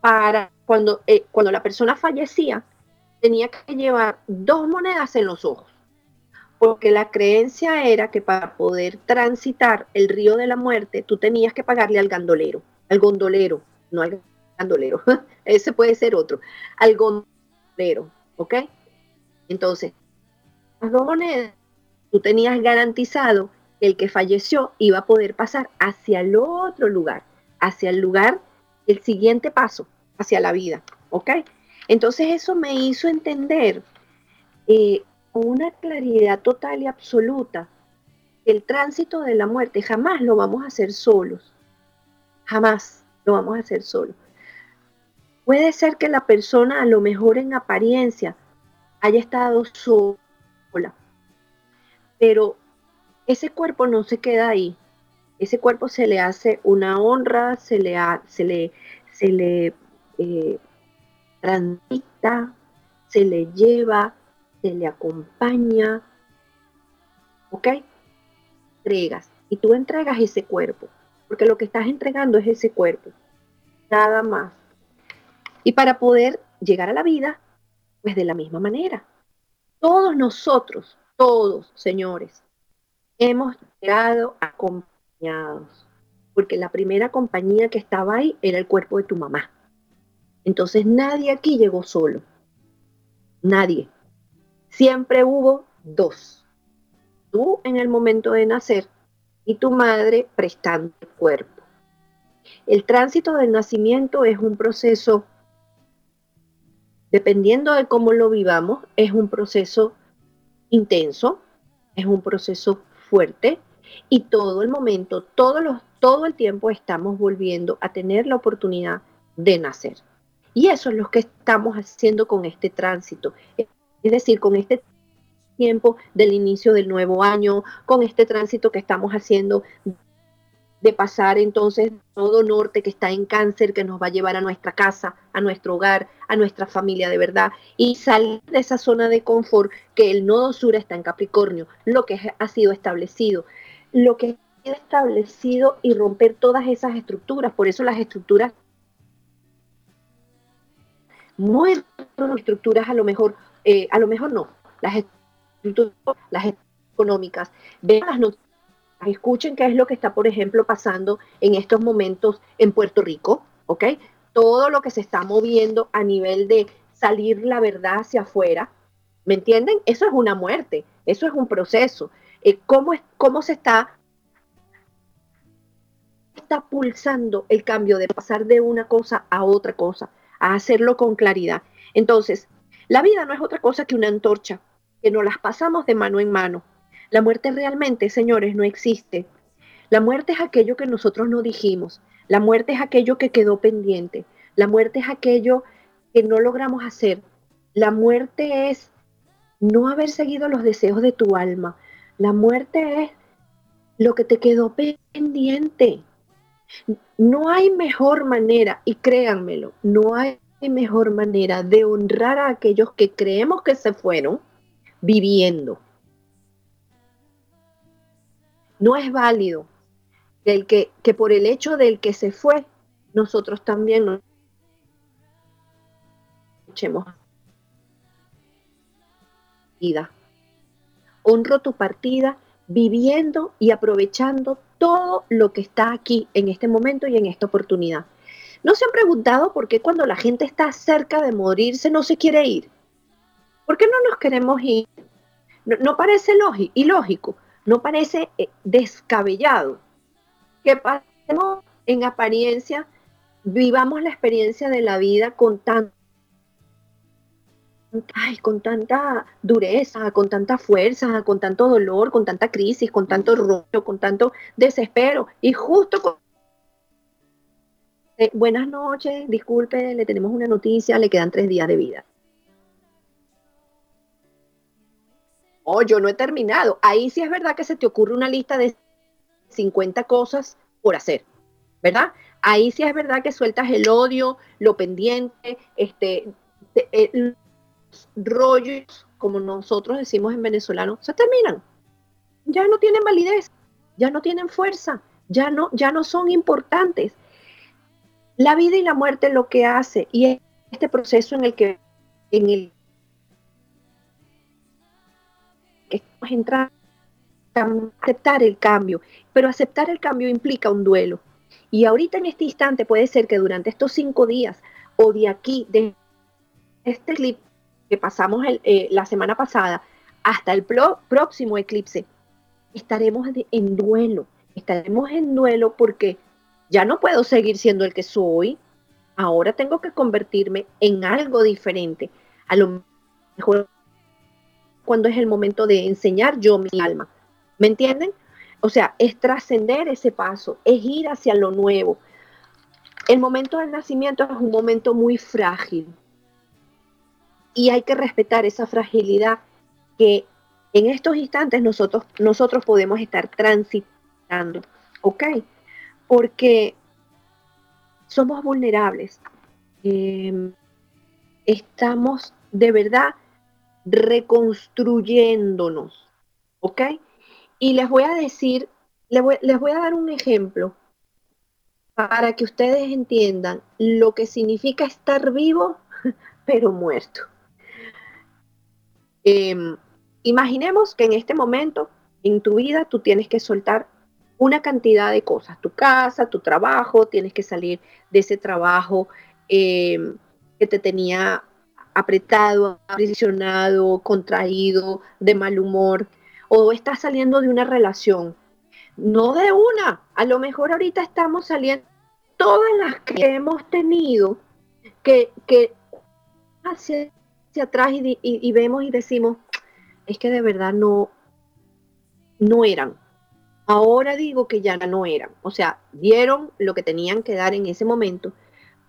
Para cuando, eh, cuando la persona fallecía, tenía que llevar dos monedas en los ojos porque la creencia era que para poder transitar el río de la muerte, tú tenías que pagarle al gandolero, al gondolero, no al gandolero, ese puede ser otro, al gondolero, ¿ok? Entonces, las dos monedas, tú tenías garantizado el que falleció iba a poder pasar hacia el otro lugar, hacia el lugar, el siguiente paso, hacia la vida, ¿ok? Entonces eso me hizo entender eh, con una claridad total y absoluta el tránsito de la muerte jamás lo vamos a hacer solos, jamás lo vamos a hacer solos. Puede ser que la persona a lo mejor en apariencia haya estado sola, pero ese cuerpo no se queda ahí. Ese cuerpo se le hace una honra, se le, se le, se le eh, transita, se le lleva, se le acompaña. ¿Ok? Entregas. Y tú entregas ese cuerpo, porque lo que estás entregando es ese cuerpo. Nada más. Y para poder llegar a la vida, pues de la misma manera. Todos nosotros, todos, señores, hemos llegado acompañados, porque la primera compañía que estaba ahí era el cuerpo de tu mamá. Entonces nadie aquí llegó solo, nadie. Siempre hubo dos, tú en el momento de nacer y tu madre prestando el cuerpo. El tránsito del nacimiento es un proceso, dependiendo de cómo lo vivamos, es un proceso intenso, es un proceso fuerte y todo el momento, todos los, todo el tiempo estamos volviendo a tener la oportunidad de nacer. Y eso es lo que estamos haciendo con este tránsito. Es decir, con este tiempo del inicio del nuevo año, con este tránsito que estamos haciendo de pasar entonces todo norte que está en cáncer, que nos va a llevar a nuestra casa, a nuestro hogar, a nuestra familia de verdad, y salir de esa zona de confort que el nodo sur está en Capricornio, lo que ha sido establecido, lo que ha sido establecido y romper todas esas estructuras. Por eso las estructuras, no estructuras a lo mejor, eh, a lo mejor no, las estructuras, las económicas, vean las noticias escuchen qué es lo que está, por ejemplo, pasando en estos momentos en Puerto Rico, ¿ok? Todo lo que se está moviendo a nivel de salir la verdad hacia afuera, ¿me entienden? Eso es una muerte, eso es un proceso. Eh, ¿cómo, es, ¿Cómo se está, está pulsando el cambio de pasar de una cosa a otra cosa, a hacerlo con claridad? Entonces, la vida no es otra cosa que una antorcha, que nos las pasamos de mano en mano la muerte realmente, señores, no existe. La muerte es aquello que nosotros no dijimos. La muerte es aquello que quedó pendiente. La muerte es aquello que no logramos hacer. La muerte es no haber seguido los deseos de tu alma. La muerte es lo que te quedó pendiente. No hay mejor manera, y créanmelo, no hay mejor manera de honrar a aquellos que creemos que se fueron viviendo. No es válido el que, que por el hecho del que se fue, nosotros también nos echemos vida. Honro tu partida viviendo y aprovechando todo lo que está aquí en este momento y en esta oportunidad. ¿No se han preguntado por qué cuando la gente está cerca de morirse no se quiere ir? ¿Por qué no nos queremos ir? No, no parece ilógico, no parece eh, descabellado que pasemos en apariencia, vivamos la experiencia de la vida con tan con tanta dureza, con tanta fuerza, con tanto dolor, con tanta crisis, con tanto rollo, con tanto desespero. Y justo con... Eh, buenas noches, disculpe, le tenemos una noticia, le quedan tres días de vida. Oh, yo no he terminado. Ahí sí es verdad que se te ocurre una lista de 50 cosas por hacer, ¿verdad? Ahí sí es verdad que sueltas el odio, lo pendiente, este, eh, rollos, como nosotros decimos en venezolano, se terminan. Ya no tienen validez, ya no tienen fuerza, ya no, ya no son importantes. La vida y la muerte lo que hace, y este proceso en el que en el entrar a aceptar el cambio, pero aceptar el cambio implica un duelo. Y ahorita en este instante puede ser que durante estos cinco días o de aquí, de este clip que pasamos eh, la semana pasada, hasta el próximo eclipse, estaremos en duelo, estaremos en duelo porque ya no puedo seguir siendo el que soy, ahora tengo que convertirme en algo diferente. A lo mejor cuando es el momento de enseñar yo mi alma. ¿Me entienden? O sea, es trascender ese paso, es ir hacia lo nuevo. El momento del nacimiento es un momento muy frágil y hay que respetar esa fragilidad que en estos instantes nosotros, nosotros podemos estar transitando, ¿ok? Porque somos vulnerables. Em, estamos de verdad reconstruyéndonos, ¿ok? Y les voy a decir, les voy, les voy a dar un ejemplo para que ustedes entiendan lo que significa estar vivo, pero muerto. Em, Imaginemos que en este momento en tu vida tú tienes que soltar una cantidad de cosas, tu casa, tu trabajo, tienes que salir de ese trabajo em, que te tenía apretado, aprisionado, contraído, de mal humor, o estás saliendo de una relación, no de una, a lo mejor ahorita estamos saliendo todas las que hemos tenido, que, que hacia, atrás y vemos y decimos, es que de verdad no, no eran. Ahora digo que ya no eran. O sea, dieron lo que tenían que dar en ese momento,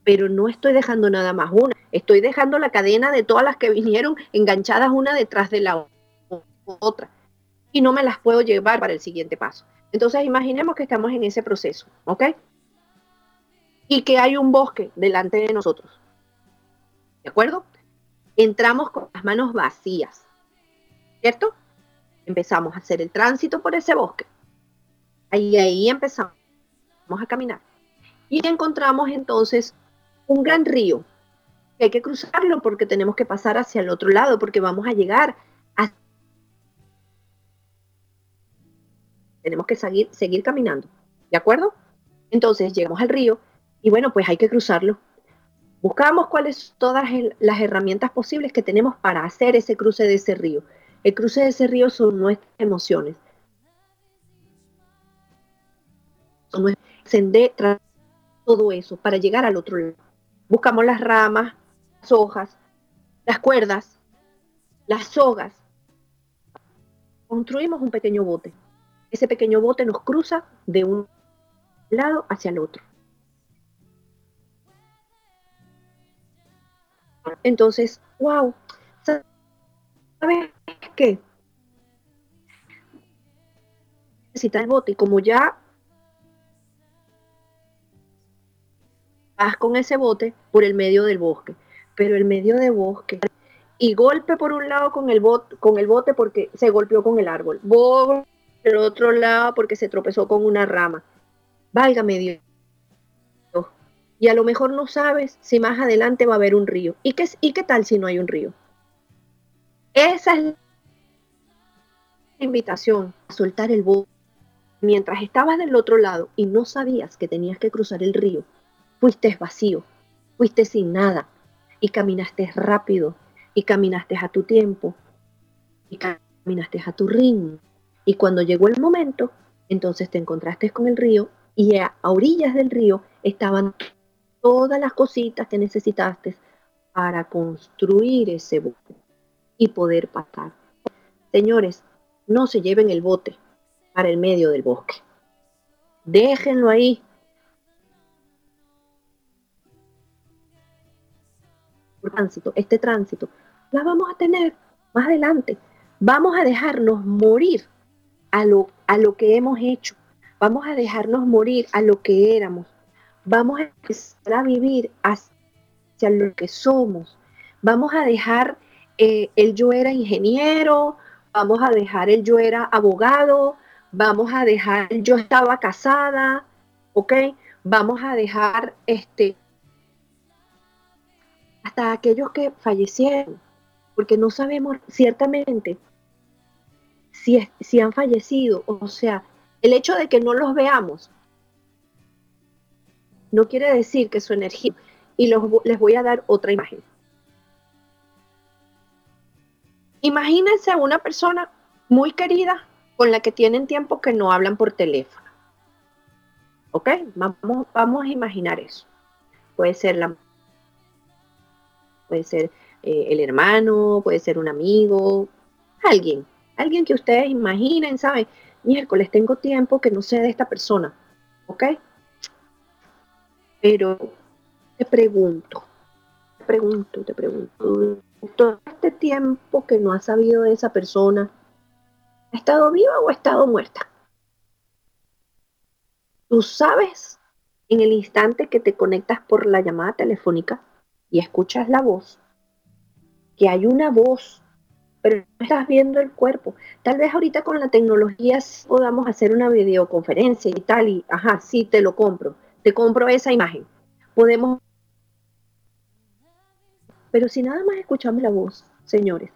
pero no estoy dejando nada más una. Estoy dejando la cadena de todas las que vinieron enganchadas una detrás de la otra. Y no me las puedo llevar para el siguiente paso. Entonces imaginemos que estamos en ese proceso, ¿ok? Y que hay un bosque delante de nosotros. ¿De acuerdo? Entramos con las manos vacías ¿cierto? Empezamos a hacer el tránsito por ese bosque. Ahí, ahí empezamos a caminar. Y encontramos entonces un gran río. Hay que cruzarlo porque tenemos que pasar hacia el otro lado, porque vamos a llegar a... Tenemos que seguir, seguir caminando. ¿De acuerdo? Entonces llegamos al río y bueno, pues hay que cruzarlo. Buscamos cuáles son todas las herramientas posibles que tenemos para hacer ese cruce de ese río. El cruce de ese río son nuestras emociones. Son nuestras todo eso para llegar al otro lado. Buscamos las ramas, las hojas, las cuerdas, las sogas. Construimos un pequeño bote. Ese pequeño bote nos cruza de un lado hacia el otro. Entonces, wow, ¿sabes qué? Necesita el bote y como ya vas con ese bote por el medio del bosque, pero el medio del bosque y golpe por un lado con el bote, con el bote porque se golpeó con el árbol, por el otro lado porque se tropezó con una rama. Válgame Dios. Y a lo mejor no sabes si más adelante va a haber un río. ¿Y qué, y qué tal si no hay un río? Esa es la invitación a soltar el bote. Mientras estabas del otro lado y no sabías que tenías que cruzar el río, fuiste vacío, fuiste sin nada y caminaste rápido y caminaste a tu tiempo y caminaste a tu ritmo. Y cuando llegó el momento, entonces te encontraste con el río y a, orillas del río estaban todas las cositas que necesitaste para construir ese bote y poder pasar. Señores, no se lleven el bote para el medio del bosque. Déjenlo ahí. Tránsito, este tránsito, la vamos a tener más adelante. Vamos a dejarnos morir a lo, a lo que hemos hecho. Vamos a dejarnos morir a lo que éramos. Vamos a empezar a vivir hacia lo que somos. Vamos a dejar eh, el yo era ingeniero, vamos a dejar el yo era abogado, vamos a dejar yo estaba casada, ¿ok? Vamos a dejar este hasta aquellos que fallecieron, porque no sabemos ciertamente si, si han fallecido, o sea, el hecho de que no los veamos no quiere decir que su energía, y les voy a dar otra imagen. Imagínense a una persona muy querida con la que tienen tiempo que no hablan por teléfono. ¿Ok? Vamos, vamos a imaginar eso. Puede ser la puede ser eh, el hermano, puede ser un amigo, alguien, alguien que ustedes imaginen, ¿saben? Miércoles tengo tiempo que no sé de esta persona, ¿ok? Pero te pregunto, te pregunto, te pregunto, todo este tiempo que no has sabido de esa persona, ¿ha estado viva o ha estado muerta? ¿Tú sabes en el instante que te conectas por la llamada telefónica y escuchas la voz, que hay una voz, pero no estás viendo el cuerpo. Tal vez ahorita con la tecnología podamos hacer una videoconferencia y tal, y ajá, sí, te lo compro, te compro esa imagen. Podemos... Pero si nada más escuchamos la voz, señores,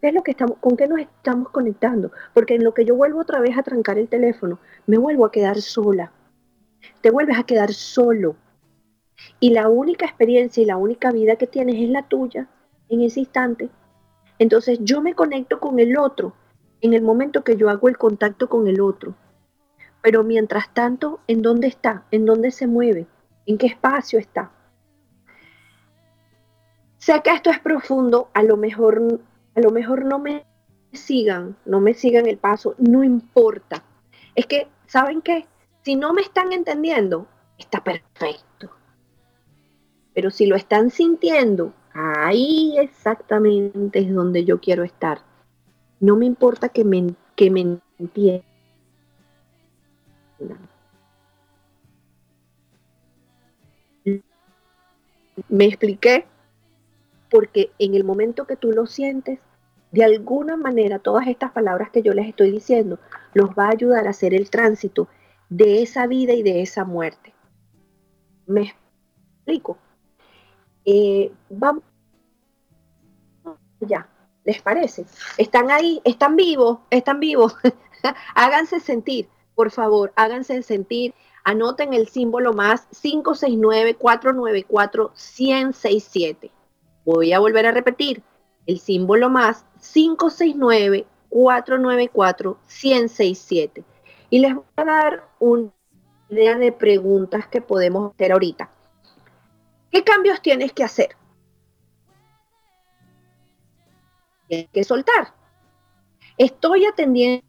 ¿qué es lo que estamos, con qué nos estamos conectando? Porque en lo que yo vuelvo otra vez a trancar el teléfono, me vuelvo a quedar sola. Te vuelves a quedar solo y la única experiencia y la única vida que tienes es la tuya en ese instante. Entonces yo me conecto con el otro en el momento que yo hago el contacto con el otro. Pero mientras tanto, ¿en dónde está? ¿En dónde se mueve? ¿En qué espacio está? Sé que esto es profundo, a lo mejor, a lo mejor no me sigan, no me sigan el paso, no importa. Es que, ¿saben qué? Si no me están entendiendo, está perfecto. Pero si lo están sintiendo, ahí exactamente es donde yo quiero estar. No me importa que me, que me entiendan. Me expliqué porque en el momento que tú lo sientes, de alguna manera todas estas palabras que yo les estoy diciendo los va a ayudar a hacer el tránsito de esa vida y de esa muerte. ¿Me explico? Eh, vamos ya, ¿les parece? ¿Están ahí? ¿Están vivos? ¿Están vivos? háganse sentir, por favor, háganse sentir. Anoten el símbolo más 569-494-1067. Voy a volver a repetir. El símbolo más 569-494-1067. Y les voy a dar una idea de preguntas que podemos hacer ahorita. ¿Qué cambios tienes que hacer? Tienes que soltar. Estoy atendiendo.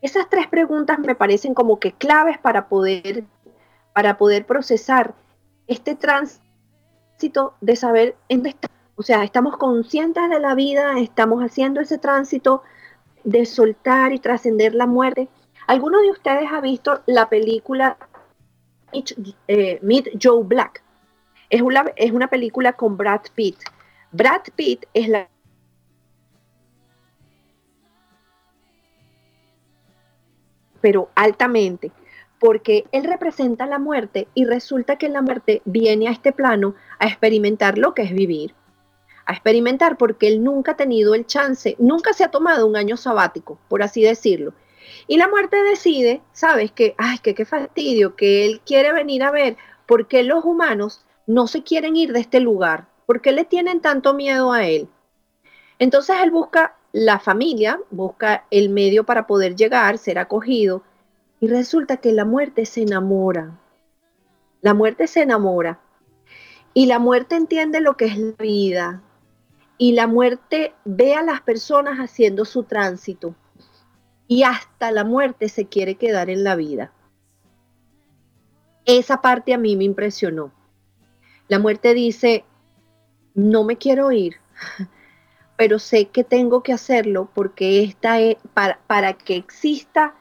Esas tres preguntas me parecen como que claves para poder, para poder procesar este tránsito de saber en dónde está. O sea, estamos conscientes de la vida, estamos haciendo ese tránsito de soltar y trascender la muerte. ¿Alguno de ustedes ha visto la película eh, Meet, Joe Black. Es una, es una película con Brad Pitt. Brad Pitt es la pero altamente, porque él representa la muerte y resulta que la muerte viene a este plano a experimentar lo que es vivir, a experimentar porque él nunca ha tenido el chance, nunca se ha tomado un año sabático, por así decirlo, y la muerte decide, ¿sabes? Que, ay, que qué fastidio, que él quiere venir a ver por qué los humanos no se quieren ir de este lugar, por qué le tienen tanto miedo a él. Entonces él busca la familia, busca el medio para poder llegar, ser acogido, y resulta que la muerte se enamora. La muerte se enamora. Y la muerte entiende lo que es la vida. Y la muerte ve a las personas haciendo su tránsito y hasta la muerte se quiere quedar en la vida. Esa parte a mí me impresionó. La muerte dice, no me quiero ir, pero sé que tengo que hacerlo porque esta es, para, para que exista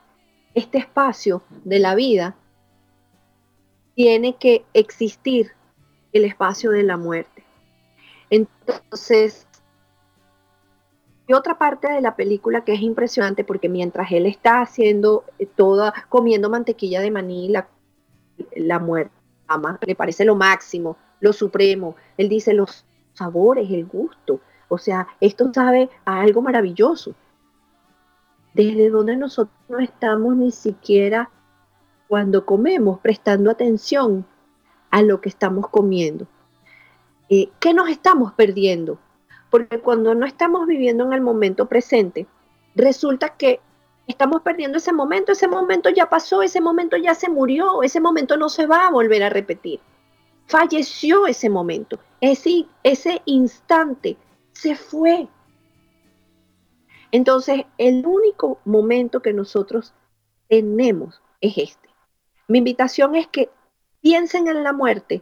este espacio de la vida, tiene que existir el espacio de la muerte. Entonces, y otra parte de la película que es impresionante porque mientras él está haciendo eh, toda, comiendo mantequilla de maní, la, la muerte ama, le parece lo máximo, lo supremo. Él dice los sabores, el gusto. O sea, esto sabe a algo maravilloso. Desde donde nosotros no estamos ni siquiera cuando comemos prestando atención a lo que estamos comiendo. Eh, ¿Qué nos estamos perdiendo? Porque cuando no estamos viviendo en el momento presente, resulta que estamos perdiendo ese momento, ese momento ya pasó, ese momento ya se murió, ese momento no se va a volver a repetir. Falleció ese momento, ese, ese instante se fue. Entonces, el único momento que nosotros tenemos es este. Mi invitación es que piensen en la muerte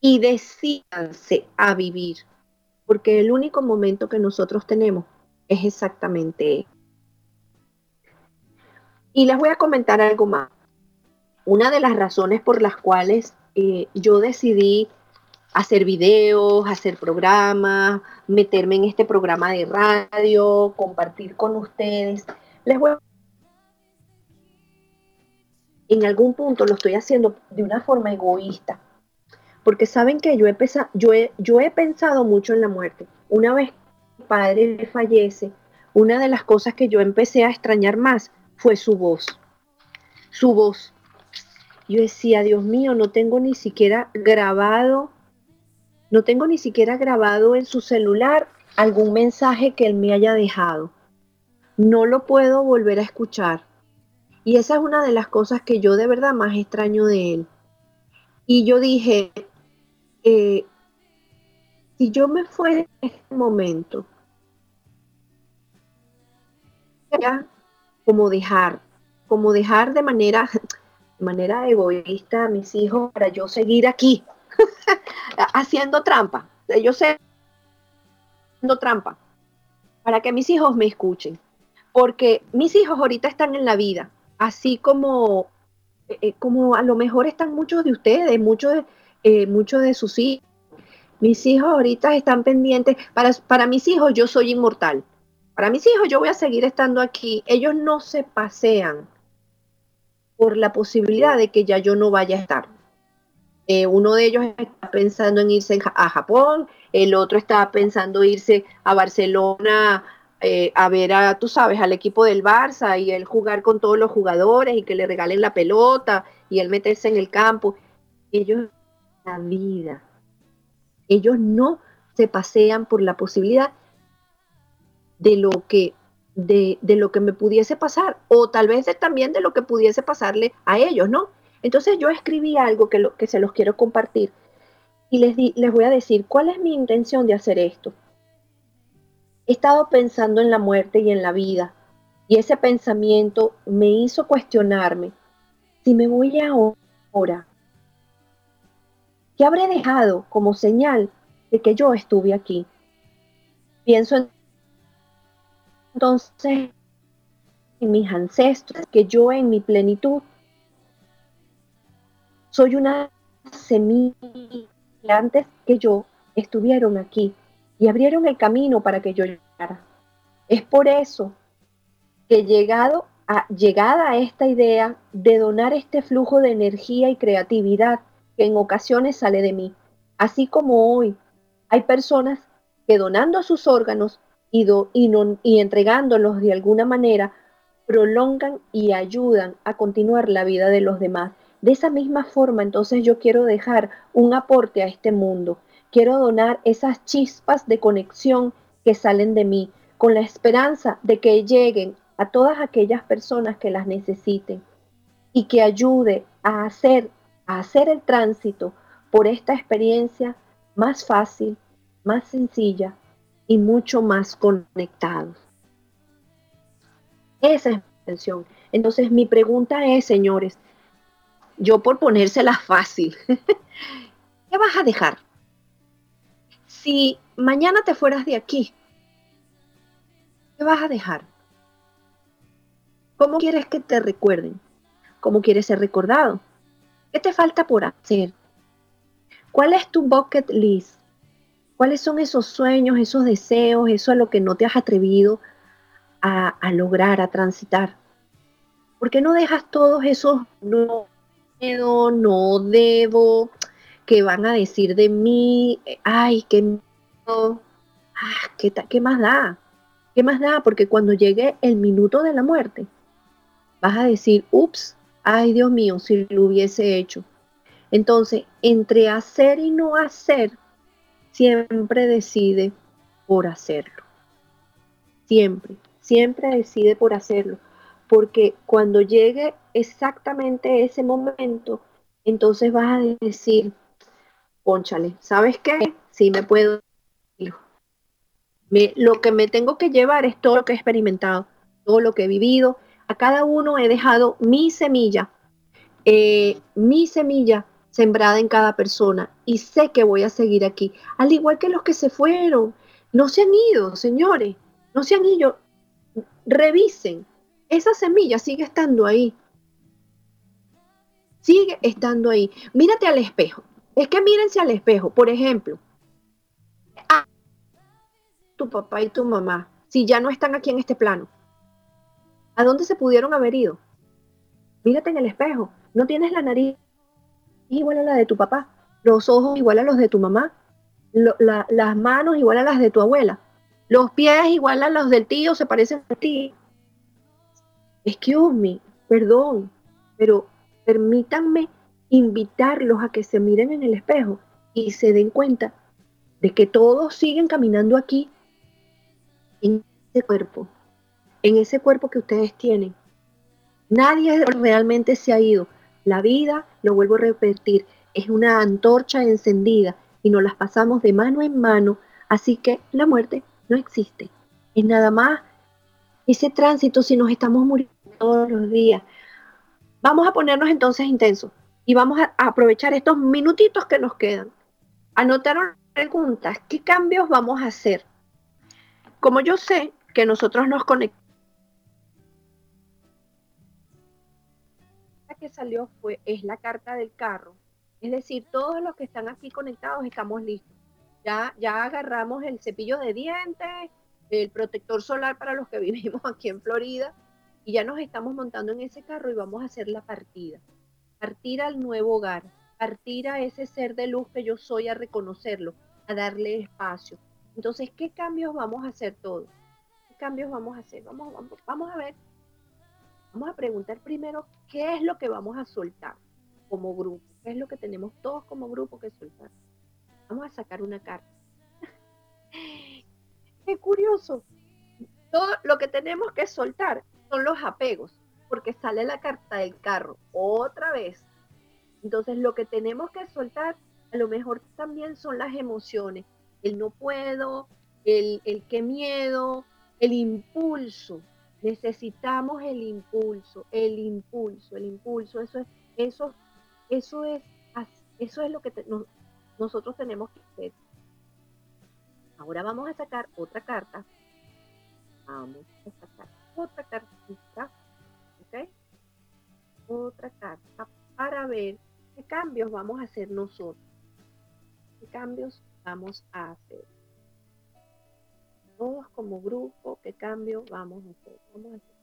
y decidanse a vivir, porque el único momento que nosotros tenemos es exactamente y les voy a comentar algo más. Una de las razones por las cuales eh, yo decidí hacer videos, hacer programas, meterme en este programa de radio, compartir con ustedes, les voy a... En algún punto lo estoy haciendo de una forma egoísta, porque saben que yo he, yo yo he pensado mucho en la muerte. Una vez mi padre fallece, una de las cosas que yo empecé a extrañar más fue su voz. Su voz. Yo decía, Dios mío, no tengo ni siquiera grabado, no tengo ni siquiera grabado en su celular algún mensaje que él me haya dejado. No lo puedo volver a escuchar. Y esa es una de las cosas que yo de verdad más extraño de él. Y yo dije, eh, si yo me fuera en este momento, como dejar, como dejar de manera, manera egoísta a mis hijos para yo seguir aquí haciendo trampa. Yo sé haciendo trampa para que mis hijos me escuchen. Porque mis hijos ahorita están en la vida, así como, eh, eh, como a lo mejor están muchos de ustedes, muchos de, eh, muchos de sus hijos. Mis hijos ahorita están pendientes. Para, para mis hijos yo soy inmortal. Para mis hijos yo voy a seguir estando aquí. Ellos no se pasean por la posibilidad de que ya yo no vaya a estar. Eh, uno de ellos está pensando en irse a Japón, el otro está pensando irse a Barcelona eh, a ver a, tú sabes, al equipo del Barça y él jugar con todos los jugadores y que le regalen la pelota y él meterse en el campo. Ellos, la vida, ellos no se pasean por la posibilidad de lo que, de, lo que me pudiese pasar, o tal vez también de lo que pudiese pasarle a ellos, ¿no? Entonces yo escribí algo que, lo, que se los quiero compartir y les, les voy a decir cuál es mi intención de hacer esto. He estado pensando en la muerte y en la vida, y ese pensamiento me hizo cuestionarme si me voy ahora. ¿Qué habré dejado como señal de que yo estuve aquí? Pienso en entonces en mis ancestros, que yo en mi plenitud soy una semilla antes que yo estuvieron aquí y abrieron el camino para que yo llegara. Es por eso que llegado a, llegada a esta idea de donar este flujo de energía y creatividad que en ocasiones sale de mí, así como hoy hay personas que donando sus órganos y, entregándolos de alguna manera, prolongan y ayudan a continuar la vida de los demás. De esa misma forma, entonces yo quiero dejar un aporte a este mundo. Quiero donar esas chispas de conexión que salen de mí, con la esperanza de que lleguen a todas aquellas personas que las necesiten y que ayude a hacer, hacer el tránsito por esta experiencia más fácil, más sencilla y mucho más conectados. Esa es mi intención. Entonces mi pregunta es, señores, yo por ponérsela fácil, ¿qué vas a dejar? Si mañana te fueras de aquí, ¿qué vas a dejar? ¿Cómo quieres que te recuerden? ¿Cómo quieres ser recordado? ¿Qué te falta por hacer? ¿Cuál es tu bucket list? ¿Cuáles son esos sueños, esos deseos, eso a lo que no te has atrevido a, lograr, a transitar? ¿Por qué no dejas todos esos no puedo, no debo, que van a decir de mí, ay, qué miedo, ah, ¿qué, ¿qué más da? ¿Qué más da? Porque cuando llegue el minuto de la muerte, vas a decir, ups, ay Dios mío, si lo hubiese hecho. Entonces, entre hacer y no hacer, siempre decide por hacerlo. Siempre, siempre decide por hacerlo. Porque cuando llegue exactamente ese momento, entonces vas a decir, ponchale, ¿sabes qué? Sí me puedo me, lo que me tengo que llevar es todo lo que he experimentado, todo lo que he vivido. A cada uno he dejado mi semilla, eh, mi semilla sembrada en cada persona y sé que voy a seguir aquí, al igual que los que se fueron. No se han ido, señores, no se han ido. Revisen, esa semilla sigue estando ahí. Sigue estando ahí. Mírate al espejo. Es que mírense al espejo. Por ejemplo, tu papá y tu mamá, si ya no están aquí en este plano? ¿A dónde se pudieron haber ido? Mírate en el espejo. No tienes la nariz igual a la de tu papá, los ojos igual a los de tu mamá, las manos igual a las de tu abuela, los pies igual a los del tío, se parecen a ti. Excuse me, perdón, pero permítanme invitarlos a que se miren en el espejo y se den cuenta de que todos siguen caminando aquí en ese cuerpo, en ese cuerpo que ustedes tienen. Nadie realmente se ha ido. La vida, lo vuelvo a repetir, es una antorcha encendida y nos las pasamos de mano en mano, así que la muerte no existe. Es nada más ese tránsito si nos estamos muriendo todos los días. Vamos a ponernos entonces intensos y vamos a aprovechar estos minutitos que nos quedan. Anotaron preguntas, ¿qué cambios vamos a hacer? Como yo sé que nosotros nos conectamos, que salió fue, es la carta del carro. Es decir, todos los que están aquí conectados estamos listos. Ya, ya agarramos el cepillo de dientes, el protector solar para los que vivimos aquí en Florida y ya nos estamos montando en ese carro y vamos a hacer la partida. Partir al nuevo hogar, partir a ese ser de luz que yo soy a reconocerlo, a darle espacio, entonces, ¿qué cambios vamos a hacer todos? ¿Qué cambios vamos a hacer? Vamos, vamos, a ver, vamos a preguntar primero qué es lo que vamos a soltar como grupo, qué es lo que tenemos todos como grupo que soltar. Vamos a sacar una carta. qué curioso. Todo lo que tenemos que soltar son los apegos, porque sale la carta del carro otra vez. Entonces, lo que tenemos que soltar a lo mejor también son las emociones, el no puedo, el, el qué miedo, el impulso. Necesitamos el impulso, el impulso, el impulso. Eso es, eso, eso es, eso es lo que nosotros tenemos que hacer. Ahora vamos a sacar otra carta. Vamos a sacar otra cartita. ¿Ok? Otra carta para ver qué cambios vamos a hacer nosotros. ¿Qué cambios vamos a hacer. Todos como grupo, ¿qué cambio vamos a hacer? Vamos a hacer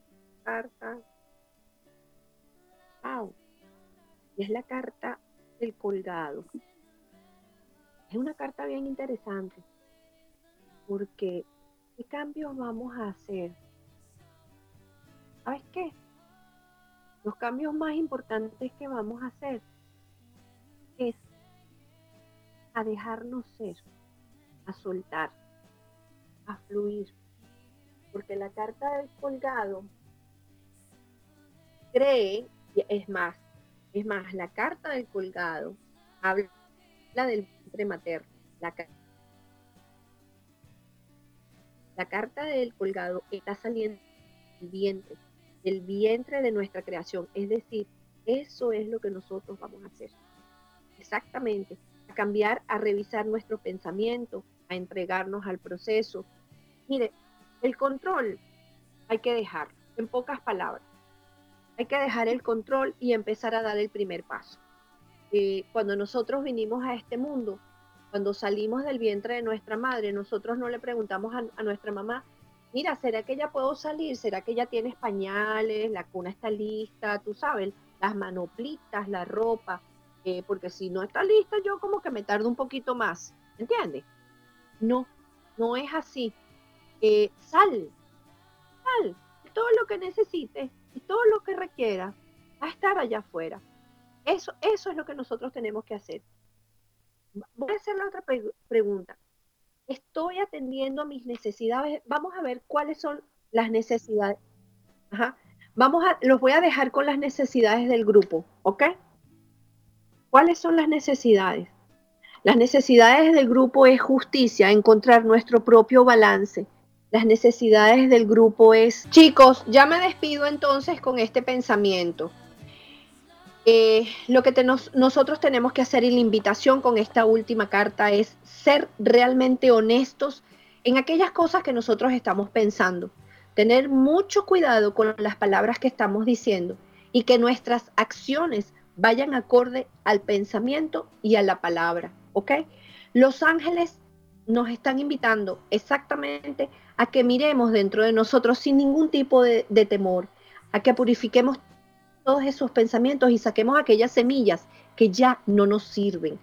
carta. Y es la carta del colgado. Es una carta bien interesante porque ¿qué cambios vamos a hacer? ¿Sabes qué? Los cambios más importantes que vamos a hacer es a dejarnos ser, a soltar, a fluir. Porque la carta del colgado cree, es más, es más, la carta del colgado habla del vientre materno. La, la carta del colgado está saliendo del vientre, del vientre de nuestra creación. Es decir, eso es lo que nosotros vamos a hacer. Exactamente cambiar, a revisar nuestro pensamiento, a entregarnos al proceso. Mire, el control hay que dejar, en pocas palabras. Hay que dejar el control y empezar a dar el primer paso. Eh, cuando nosotros vinimos a este mundo, cuando salimos del vientre de nuestra madre, nosotros no le preguntamos a, nuestra mamá, mira, ¿será que ya puedo salir? ¿Será que ya tienes pañales? La cuna está lista, tú sabes, las manoplitas, la ropa porque si no está lista, yo como que me tardo un poquito más, ¿entiendes? No, no es así. Eh, sal, sal, todo lo que necesites y todo lo que requiera va a estar allá afuera. Eso, eso es lo que nosotros tenemos que hacer. Voy a hacer la otra pregunta. estoy atendiendo a mis necesidades. Vamos a ver cuáles son las necesidades. Vamos a, los voy a dejar con las necesidades del grupo, ¿ok? ¿Cuáles son las necesidades? Las necesidades del grupo es justicia, encontrar nuestro propio balance. Las necesidades del grupo es, chicos, ya me despido entonces con este pensamiento. Eh, lo que nosotros tenemos que hacer y la invitación con esta última carta es ser realmente honestos en aquellas cosas que nosotros estamos pensando. Tener mucho cuidado con las palabras que estamos diciendo y que nuestras acciones vayan acorde al pensamiento y a la palabra, ¿ok? Los ángeles nos están invitando exactamente a que miremos dentro de nosotros sin ningún tipo de temor, a que purifiquemos todos esos pensamientos y saquemos aquellas semillas que ya no nos sirven,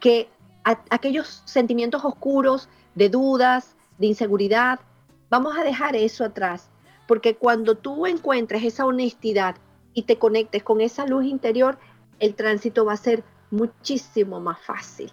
que aquellos sentimientos oscuros de dudas, de inseguridad, vamos a dejar eso atrás, porque cuando tú encuentres esa honestidad y te conectes con esa luz interior, el tránsito va a ser muchísimo más fácil.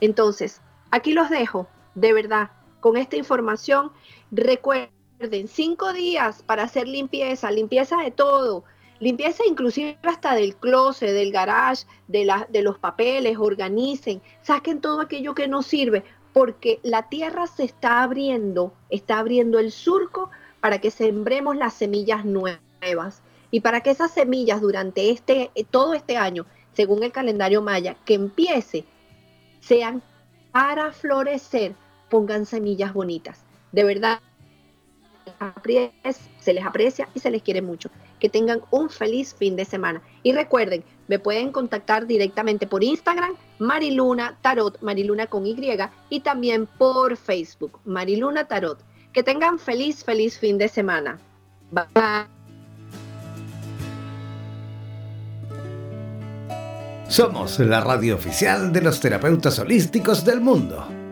Entonces, aquí los dejo, de verdad, con esta información. Recuerden, cinco días para hacer limpieza, limpieza de todo, Limpieza inclusive hasta del closet, del garage, de, de los papeles, organicen, saquen todo aquello que no sirve, porque la tierra se está abriendo, está abriendo el surco para que sembremos las semillas nuevas y para que esas semillas durante este todo este año, según el calendario maya, que empiece sean para florecer, pongan semillas bonitas. De verdad se les aprecia y se les quiere mucho que tengan un feliz fin de semana. Y recuerden, me pueden contactar directamente por Instagram, Mariluna Tarot, Mariluna con Y, y también por Facebook, Mariluna Tarot. Que tengan feliz, feliz fin de semana. Bye. Somos la radio oficial de los terapeutas holísticos del mundo.